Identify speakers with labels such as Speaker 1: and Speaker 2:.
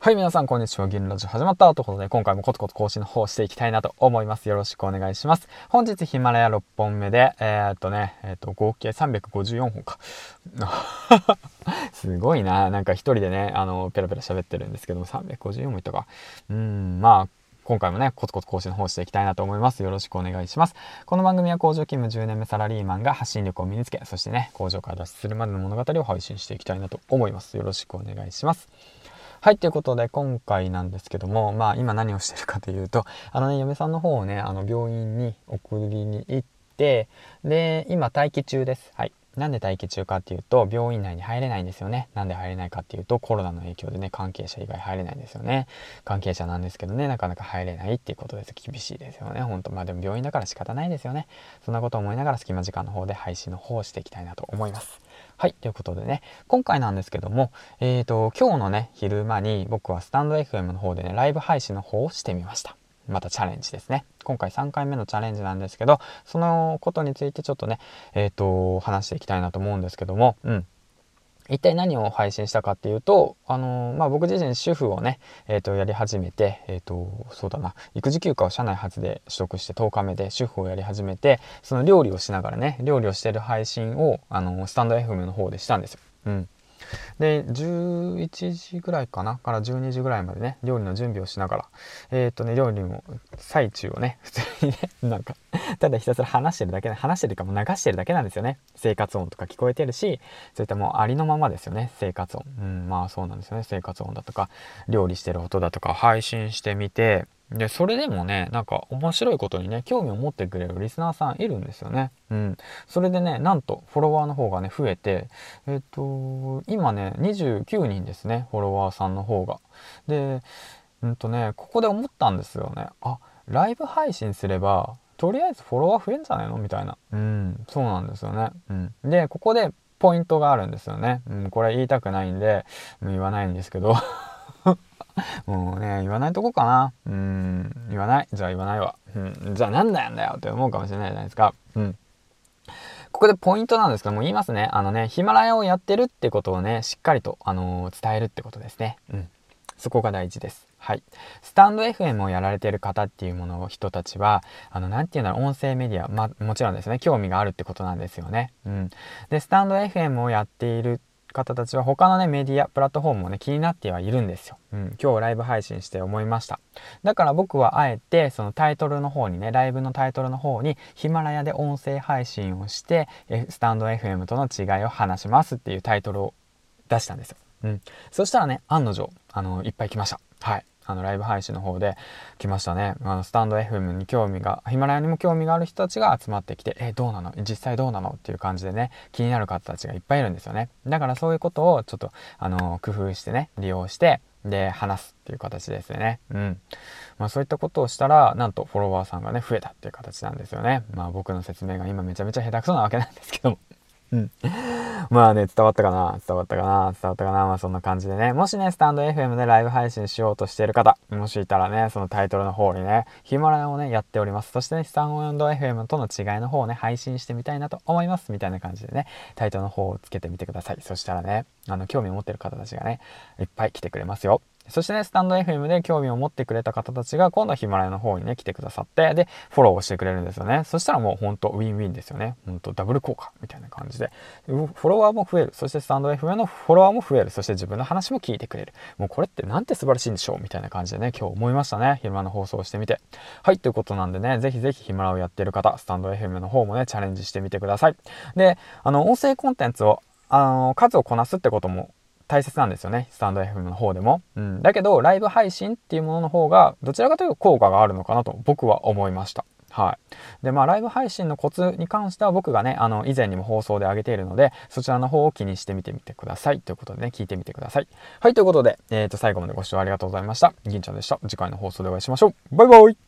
Speaker 1: はい、皆さん、こんにちは。銀ラジオ始まったということで、今回もコツコツ更新の方していきたいなと思います。よろしくお願いします。本日、ヒマラヤ6本目で、えー、っとね、えー、っと、合計354本か。すごいな。なんか一人でね、あの、ペラペラ喋ってるんですけども、354もいったか。うん、まあ、今回もね、コツコツ更新の方していきたいなと思います。よろしくお願いします。この番組は工場勤務10年目サラリーマンが発信力を身につけ、そしてね、工場から脱出するまでの物語を配信していきたいなと思います。よろしくお願いします。はい、ということで今回なんですけども、まあ今何をしてるかというと、あのね、嫁さんの方をね、あの病院に送りに行って、で、今待機中です。はい。なんで待機中かっていうと、病院内に入れないんですよね。なんで入れないかっていうと、コロナの影響でね、関係者以外入れないんですよね。関係者なんですけどね、なかなか入れないっていうことです。厳しいですよね。ほんと。まあでも病院だから仕方ないですよね。そんなこと思いながら隙間時間の方で配信の方をしていきたいなと思います。はい。ということでね、今回なんですけども、えっ、ー、と、今日のね、昼間に僕はスタンド FM の方でね、ライブ配信の方をしてみました。またチャレンジですね。今回3回目のチャレンジなんですけど、そのことについてちょっとね、えっ、ー、と、話していきたいなと思うんですけども、うん。一体何を配信したかっていうと、あのー、まあ、僕自身主婦をね、えっ、ー、と、やり始めて、えっ、ー、と、そうだな、育児休暇を社内初で取得して10日目で主婦をやり始めて、その料理をしながらね、料理をしてる配信を、あのスタンド FM の方でしたんですよ。うん。で、11時ぐらいかなから12時ぐらいまでね、料理の準備をしながら、えっ、ー、とね、料理の最中をね、普通にね、なんか、ただひたすら話してるだけで、話してるかも流してるだけなんですよね。生活音とか聞こえてるし、そういったもうありのままですよね、生活音。うん、まあそうなんですよね、生活音だとか、料理してる音だとか配信してみて、で、それでもね、なんか面白いことにね、興味を持ってくれるリスナーさんいるんですよね。うん。それでね、なんとフォロワーの方がね、増えて、えっ、と、今ね、29人ですね、フォロワーさんの方が。で、うんとね、ここで思ったんですよね。あ、ライブ配信すれば、とりあえずフォロワー増えんじゃないの？みたいな。うん、そうなんですよね。うん。で、ここでポイントがあるんですよね。うん、これ言いたくないんで、言わないんですけど もうね、言わないとこかな。うん、言わない？じゃあ言わないわ。うん、じゃあなんだよんだよって思うかもしれないじゃないですか。うん。ここでポイントなんですけども、言いますね。あのね、ヒマラヤをやってるってことをね、しっかりと、あのー、伝えるってことですね。うん。そこが大事です。はい。スタンド FM をやられてる方っていうものを人たちは、あの、なていうんだろう、音声メディア、ま、もちろんですね、興味があるってことなんですよね。うん。で、スタンド FM をやっている方たちは他のね、メディア、プラットフォームもね、気になってはいるんですよ。うん、今日ライブ配信して思いました。だから僕はあえて、そのタイトルの方にね、ライブのタイトルの方に、ヒマラヤで音声配信をして、スタンド FM との違いを話しますっていうタイトルを出したんですよ。うん。そしたらね、案の定、あの、いっぱい来ました。はい。あの、ライブ配信の方で来ましたね。あの、スタンド FM に興味が、ヒマラヤにも興味がある人たちが集まってきて、え、どうなの？実際どうなの？っていう感じでね、気になる方たちがいっぱいいるんですよね。だからそういうことをちょっと、あの、工夫してね、利用して、で、話すっていう形ですよね。うん。まあそういったことをしたら、なんとフォロワーさんがね、増えたっていう形なんですよね。まあ僕の説明が今めちゃめちゃ下手くそなわけなんですけども。うん。まあね、伝わったかな？伝わったかな？伝わったかな？まあそんな感じでね。もしね、スタンド FM でライブ配信しようとしている方、もしいたらね、そのタイトルの方にね、ヒマラヤをね、やっております。そしてね、スタンド FM との違いの方をね、配信してみたいなと思います。みたいな感じでね、タイトルの方をつけてみてください。そしたらね、あの、興味を持ってる方たちがね、いっぱい来てくれますよ。そしてね、スタンド FM で興味を持ってくれた方たちが、今度はヒマラヤの方にね、来てくださって、で、フォローをしてくれるんですよね。そしたらもうほんとウィンウィンですよね。ほんとダブル効果みたいな感じで。フォロワーも増える。そしてスタンド FM のフォロワーも増える。そして自分の話も聞いてくれる。もうこれってなんて素晴らしいんでしょう？みたいな感じでね、今日思いましたね。昼間の放送をしてみて。はい、ということなんでね、ぜひぜひヒマラヤをやってる方、スタンド FM の方もね、チャレンジしてみてください。で、あの、音声コンテンツをあの、数をこなすってことも大切なんですよね。スタンド FM の方でも。うん。だけど、ライブ配信っていうものの方が、どちらかというと効果があるのかなと僕は思いました。はい。で、まあ、ライブ配信のコツに関しては僕がね、あの、以前にも放送で上げているので、そちらの方を気にしてみてみてください。ということでね、聞いてみてください。はい、ということで、えっ、ー、と、最後までご視聴ありがとうございました。銀ちゃんでした。次回の放送でお会いしましょう。バイバイ